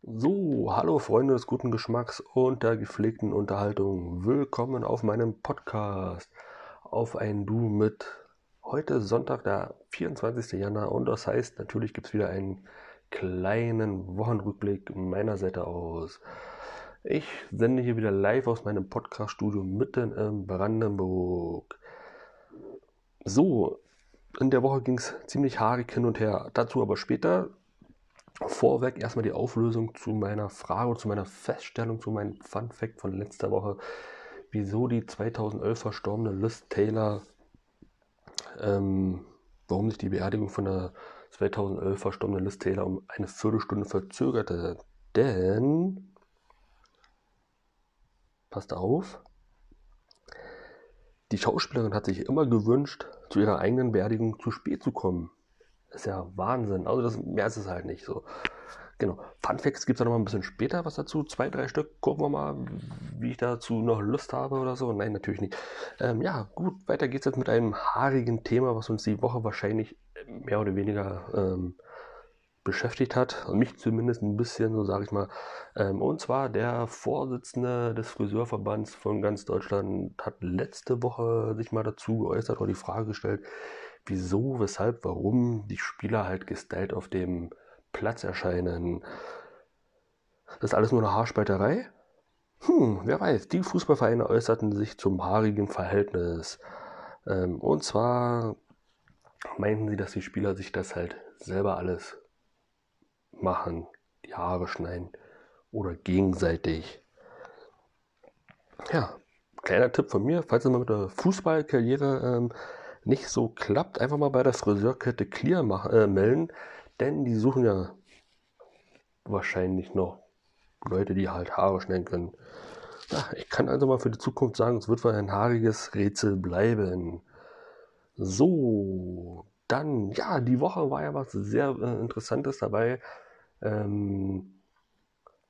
So, hallo Freunde des guten Geschmacks und der gepflegten Unterhaltung. Willkommen auf meinem Podcast. Auf ein Du mit heute Sonntag, der 24. Januar. Und das heißt, natürlich gibt es wieder einen kleinen Wochenrückblick meiner Seite aus. Ich sende hier wieder live aus meinem Podcast-Studio mitten in Brandenburg. So, in der Woche ging es ziemlich haarig hin und her. Dazu aber später. Vorweg erstmal die Auflösung zu meiner Frage, zu meiner Feststellung, zu meinem Fun Fact von letzter Woche, wieso die 2011 verstorbene Liz Taylor, ähm, warum sich die Beerdigung von der 2011 verstorbenen Liz Taylor um eine Viertelstunde verzögerte. Denn, passt auf, die Schauspielerin hat sich immer gewünscht, zu ihrer eigenen Beerdigung zu spät zu kommen. Ist ja Wahnsinn. Also das, mehr ist es halt nicht so. Genau. Fun Facts gibt es noch mal ein bisschen später was dazu. Zwei, drei Stück. Gucken wir mal, wie ich dazu noch Lust habe oder so. Nein, natürlich nicht. Ähm, ja, gut. Weiter geht's jetzt mit einem haarigen Thema, was uns die Woche wahrscheinlich mehr oder weniger ähm, beschäftigt hat. Und mich zumindest ein bisschen, so sage ich mal. Ähm, und zwar der Vorsitzende des Friseurverbands von ganz Deutschland hat letzte Woche sich mal dazu geäußert oder die Frage gestellt, wieso, weshalb, warum die Spieler halt gestylt auf dem Platz erscheinen. Das ist alles nur eine Haarspalterei? Hm, wer weiß. Die Fußballvereine äußerten sich zum haarigen Verhältnis. Ähm, und zwar meinten sie, dass die Spieler sich das halt selber alles machen, die Haare schneiden oder gegenseitig. Ja, kleiner Tipp von mir, falls ihr mal mit der Fußballkarriere ähm, nicht so klappt, einfach mal bei der Friseurkette Clear machen, äh, melden, denn die suchen ja wahrscheinlich noch Leute, die halt Haare schneiden können. Ja, ich kann also mal für die Zukunft sagen, es wird wohl ein haariges Rätsel bleiben. So, dann, ja, die Woche war ja was sehr äh, Interessantes dabei. Ähm,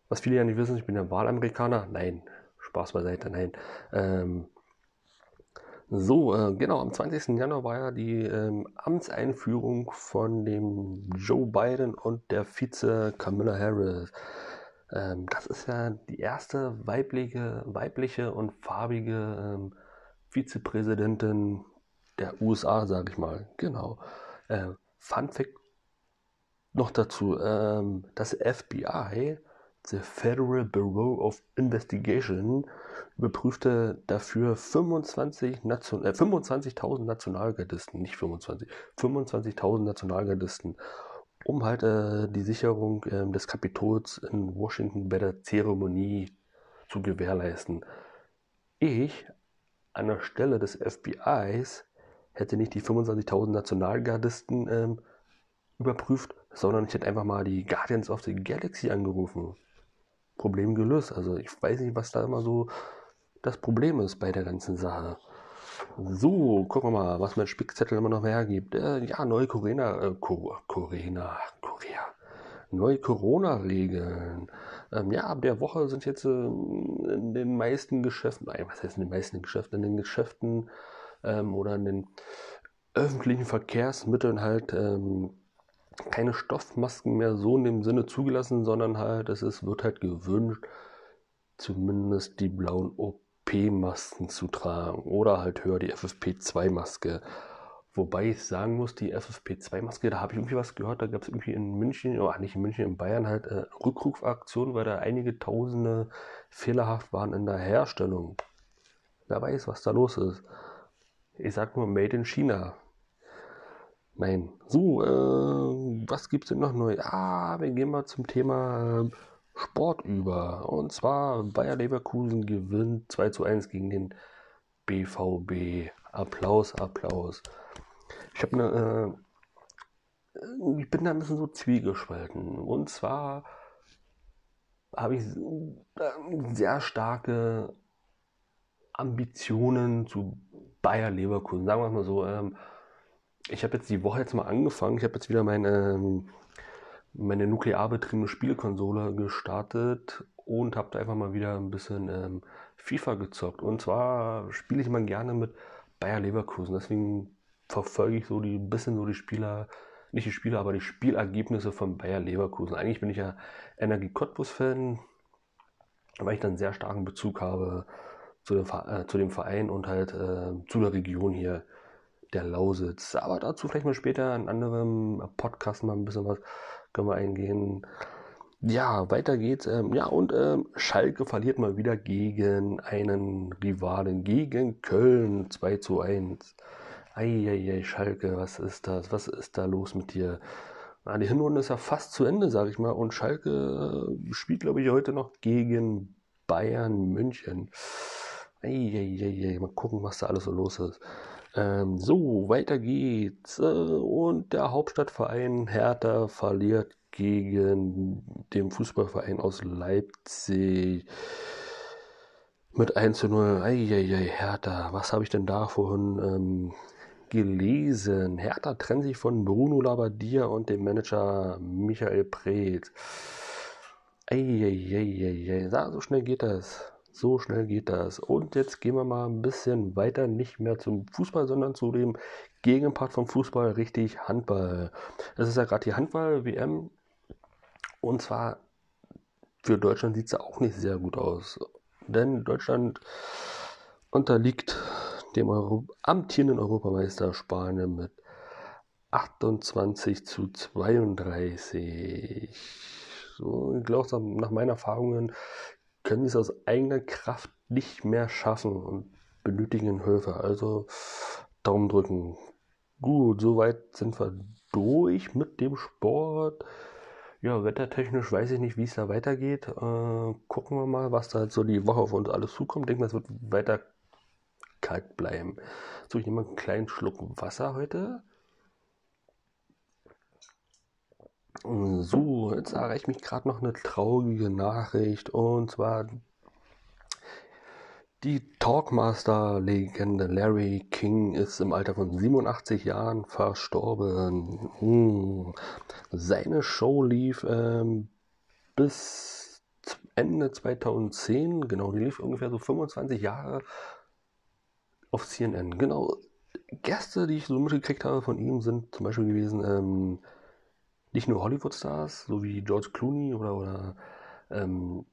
was viele ja nicht wissen, ich bin ja Wahlamerikaner. Nein, Spaß beiseite, nein. Ähm, so, äh, genau, am 20. Januar war ja die ähm, Amtseinführung von dem Joe Biden und der Vize Kamala Harris. Ähm, das ist ja die erste weibliche, weibliche und farbige ähm, Vizepräsidentin der USA, sage ich mal. Genau. Äh, Fun Fact noch dazu, ähm, das FBI The Federal Bureau of Investigation überprüfte dafür 25 Nation, äh, 25.000 Nationalgardisten, nicht 25, 25.000 Nationalgardisten, um halt äh, die Sicherung äh, des Kapitols in Washington bei der Zeremonie zu gewährleisten. Ich an der Stelle des FBIs hätte nicht die 25.000 Nationalgardisten ähm, überprüft, sondern ich hätte einfach mal die Guardians of the Galaxy angerufen. Problem gelöst. Also ich weiß nicht, was da immer so das Problem ist bei der ganzen Sache. So, gucken wir mal, was mein Spickzettel immer noch hergibt. Äh, ja, neue Corona, äh, Corona, Korea. Neue Corona-Regeln. Ähm, ja, ab der Woche sind jetzt äh, in den meisten Geschäften, nein, was heißt in den meisten Geschäften, in den Geschäften ähm, oder in den öffentlichen Verkehrsmitteln halt ähm, keine Stoffmasken mehr so in dem Sinne zugelassen, sondern halt, es ist, wird halt gewünscht, zumindest die blauen OP-Masken zu tragen oder halt höher die FFP2-Maske. Wobei ich sagen muss, die FFP2-Maske, da habe ich irgendwie was gehört, da gab es irgendwie in München, oder nicht in München, in Bayern halt äh, Rückrufaktionen, weil da einige Tausende fehlerhaft waren in der Herstellung. Wer weiß, was da los ist. Ich sag nur Made in China. Nein. So, äh, was gibt's denn noch neu? Ah, wir gehen mal zum Thema äh, Sport über. Und zwar Bayer Leverkusen gewinnt 2 zu 1 gegen den BVB. Applaus, Applaus. Ich habe eine, äh, ich bin da ein bisschen so zwiegespalten. Und zwar habe ich äh, sehr starke Ambitionen zu Bayer Leverkusen. Sagen wir mal so. Ähm, ich habe jetzt die Woche jetzt mal angefangen. Ich habe jetzt wieder meine, ähm, meine nuklearbetriebene Spielkonsole gestartet und habe da einfach mal wieder ein bisschen ähm, FIFA gezockt. Und zwar spiele ich mal gerne mit Bayer Leverkusen. Deswegen verfolge ich so die bisschen so die Spieler nicht die Spiele, aber die Spielergebnisse von Bayer Leverkusen. Eigentlich bin ich ja Energie Cottbus-Fan, weil ich dann sehr starken Bezug habe zu dem, äh, zu dem Verein und halt äh, zu der Region hier, der Lausitz. Aber dazu vielleicht mal später in anderem Podcast mal ein bisschen was können wir eingehen. Ja, weiter geht's. Ähm, ja, und ähm, Schalke verliert mal wieder gegen einen Rivalen, gegen Köln 2 zu 1. Eieiei, Schalke, was ist das? Was ist da los mit dir? Na, die Hinrunde ist ja fast zu Ende, sag ich mal. Und Schalke äh, spielt, glaube ich, heute noch gegen Bayern München. Eieiei, mal gucken, was da alles so los ist. Ähm, so, weiter geht's. Äh, und der Hauptstadtverein Hertha verliert gegen den Fußballverein aus Leipzig mit 1 zu 0. Eieiei, Hertha, was habe ich denn da vorhin ähm, gelesen. Hertha trennt sich von Bruno Labbadia und dem Manager Michael Preetz. Eieieiei, so schnell geht das. So schnell geht das. Und jetzt gehen wir mal ein bisschen weiter, nicht mehr zum Fußball, sondern zu dem Gegenpart vom Fußball, richtig Handball. Es ist ja gerade die Handball-WM. Und zwar für Deutschland sieht es ja auch nicht sehr gut aus. Denn Deutschland unterliegt dem Euro amtierenden Europameister Spanien mit 28 zu 32. So, ich glaube, nach meinen Erfahrungen können sie es aus eigener Kraft nicht mehr schaffen und benötigen Hilfe. Also Daumen drücken. Gut, soweit sind wir durch mit dem Sport. Ja, wettertechnisch weiß ich nicht, wie es da weitergeht. Äh, gucken wir mal, was da so die Woche auf uns alles zukommt. Ich denke mal, es wird weiter kalt bleiben. So, ich nehme mal einen kleinen Schluck Wasser heute. So, jetzt erreicht mich gerade noch eine traurige Nachricht und zwar die Talkmaster-Legende Larry King ist im Alter von 87 Jahren verstorben. Hm. Seine Show lief ähm, bis Ende 2010, genau, die lief ungefähr so 25 Jahre auf CNN. Genau. Gäste, die ich so mitgekriegt habe von ihm, sind zum Beispiel gewesen, ähm, nicht nur Hollywood-Stars, so wie George Clooney oder, oder ähm,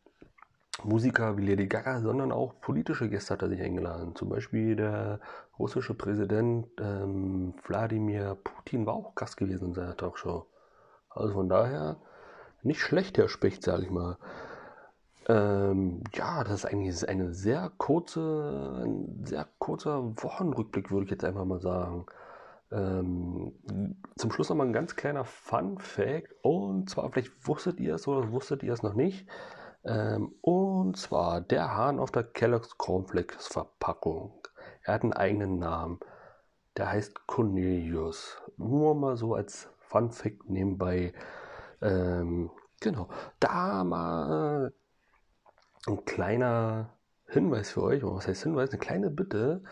Musiker wie Lady Gaga, sondern auch politische Gäste hat er sich eingeladen. Zum Beispiel der russische Präsident ähm, Wladimir Putin war auch Gast gewesen in seiner Talkshow. Also von daher nicht schlecht, der Specht, sage ich mal. Ähm, ja, das ist eigentlich eine sehr kurze, ein sehr kurzer Wochenrückblick, würde ich jetzt einfach mal sagen. Ähm, zum Schluss noch mal ein ganz kleiner Fun Fact. Und zwar, vielleicht wusstet ihr es oder wusstet ihr es noch nicht. Ähm, und zwar der Hahn auf der Kellogg's Cornflakes Verpackung. Er hat einen eigenen Namen. Der heißt Cornelius. Nur mal so als Fun Fact nebenbei. Ähm, genau. Da mal ein kleiner Hinweis für euch, was heißt Hinweis, eine kleine Bitte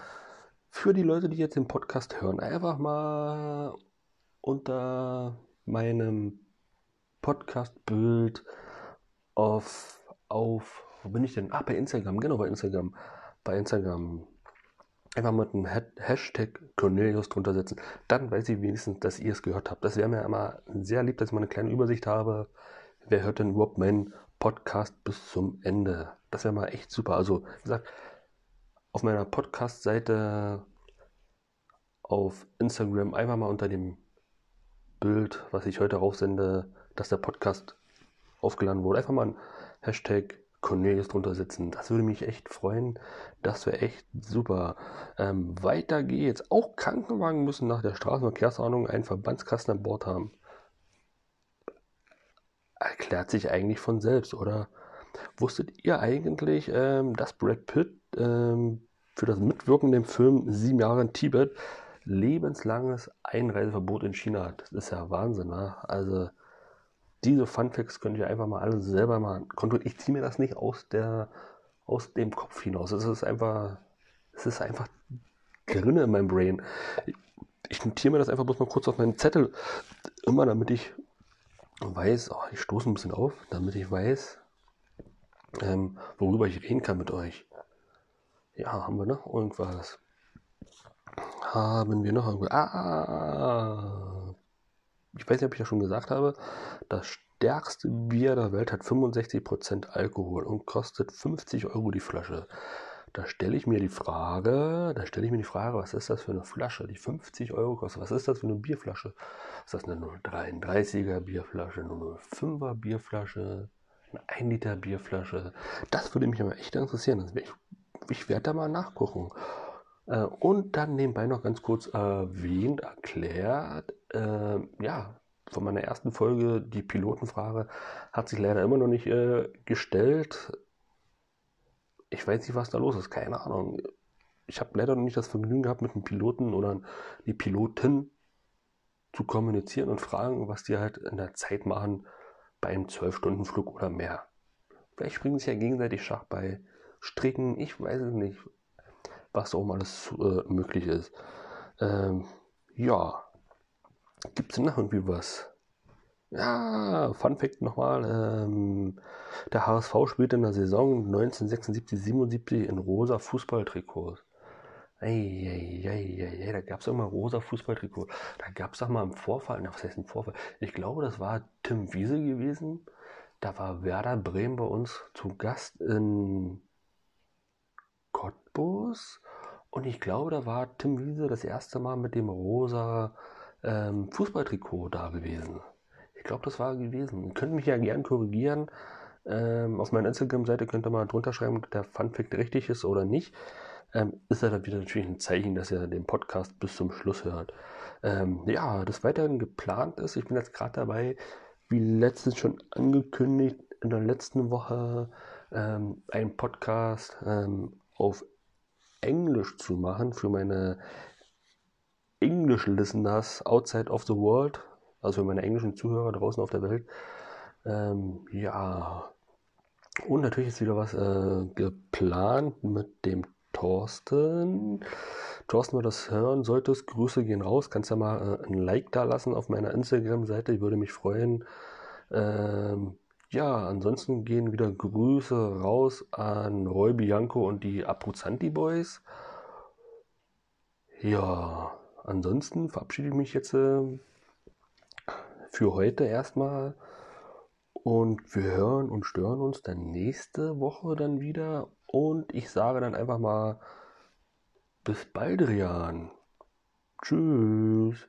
für die Leute, die jetzt den Podcast hören. Einfach mal unter meinem Podcast-Bild auf, auf, wo bin ich denn? Ah, bei Instagram, genau, bei Instagram. Bei Instagram einfach mit einem Hashtag Cornelius drunter setzen. Dann weiß ich wenigstens, dass ihr es gehört habt. Das wäre mir immer sehr lieb, dass ich mal eine kleine Übersicht habe. Wer hört denn überhaupt meinen Podcast bis zum Ende. Das wäre mal echt super. Also, wie gesagt, auf meiner Podcast-Seite auf Instagram einfach mal unter dem Bild, was ich heute raussende, dass der Podcast aufgeladen wurde, einfach mal ein Hashtag Cornelius drunter setzen. Das würde mich echt freuen. Das wäre echt super. Ähm, weiter geht's. Auch Krankenwagen müssen nach der Straßenverkehrsordnung einen Verbandskasten an Bord haben erklärt sich eigentlich von selbst, oder? Wusstet ihr eigentlich, ähm, dass Brad Pitt ähm, für das Mitwirken im Film Sieben Jahre in Tibet lebenslanges Einreiseverbot in China? Das ist ja Wahnsinn, ne? Also diese Funfacts könnt ihr einfach mal alle selber mal kontrollieren. Ich ziehe mir das nicht aus der aus dem Kopf hinaus. Es ist einfach, es ist einfach drin in meinem Brain. Ich notiere mir das einfach bloß mal kurz auf meinen Zettel, immer damit ich weiß, oh, ich stoße ein bisschen auf, damit ich weiß, ähm, worüber ich reden kann mit euch. Ja, haben wir noch irgendwas? Haben wir noch irgendwas? Ah! ich weiß nicht, ob ich das schon gesagt habe, das stärkste Bier der Welt hat 65% Alkohol und kostet 50 Euro die Flasche. Da stelle ich mir die Frage, da stelle ich mir die Frage, was ist das für eine Flasche, die 50 Euro kostet? Was ist das für eine Bierflasche? Ist das eine 0,33er Bierflasche, eine 0,5er Bierflasche, eine 1 Liter Bierflasche? Das würde mich aber echt interessieren. Ich, ich werde da mal nachgucken. Äh, und dann nebenbei noch ganz kurz erwähnt, erklärt, äh, ja, von meiner ersten Folge, die Pilotenfrage, hat sich leider immer noch nicht äh, gestellt. Ich weiß nicht, was da los ist, keine Ahnung. Ich habe leider noch nicht das Vergnügen gehabt, mit einem Piloten oder die Pilotin zu kommunizieren und fragen, was die halt in der Zeit machen bei einem 12-Stunden-Flug oder mehr. Vielleicht springen sie ja gegenseitig Schach bei Stricken, ich weiß es nicht was auch mal alles äh, möglich ist. Ähm, ja, gibt es noch irgendwie was? Ja, Fun Fact nochmal. Ähm, der HSV spielte in der Saison 1976-77 in rosa Fußballtrikots. Eieieiei, da gab es immer rosa Fußballtrikot. Da gab es auch mal einen Vorfall. Na, was heißt ein Vorfall? Ich glaube, das war Tim Wiese gewesen. Da war Werder Bremen bei uns zu Gast in Cottbus. Und ich glaube, da war Tim Wiese das erste Mal mit dem rosa ähm, Fußballtrikot da gewesen. Ich glaube, das war gewesen. Ihr könnt mich ja gern korrigieren. Ähm, auf meiner Instagram-Seite könnt ihr mal drunter schreiben, ob der Funfact richtig ist oder nicht. Ähm, ist ja dann wieder natürlich ein Zeichen, dass ihr den Podcast bis zum Schluss hört. Ähm, ja, das weiterhin geplant ist. Ich bin jetzt gerade dabei, wie letztens schon angekündigt, in der letzten Woche ähm, einen Podcast ähm, auf Englisch zu machen für meine English Listeners outside of the world, also für meine englischen Zuhörer draußen auf der Welt. Ähm, ja, und natürlich ist wieder was äh, geplant mit dem Thorsten. Thorsten, wenn du das hören solltest, Grüße gehen raus. Kannst ja mal äh, ein Like da lassen auf meiner Instagram-Seite. Ich würde mich freuen. Ähm, ja, ansonsten gehen wieder Grüße raus an Roy Bianco und die Abruzzanti Boys. Ja, ansonsten verabschiede ich mich jetzt äh, für heute erstmal und wir hören und stören uns dann nächste Woche dann wieder und ich sage dann einfach mal bis bald, Rian. Tschüss.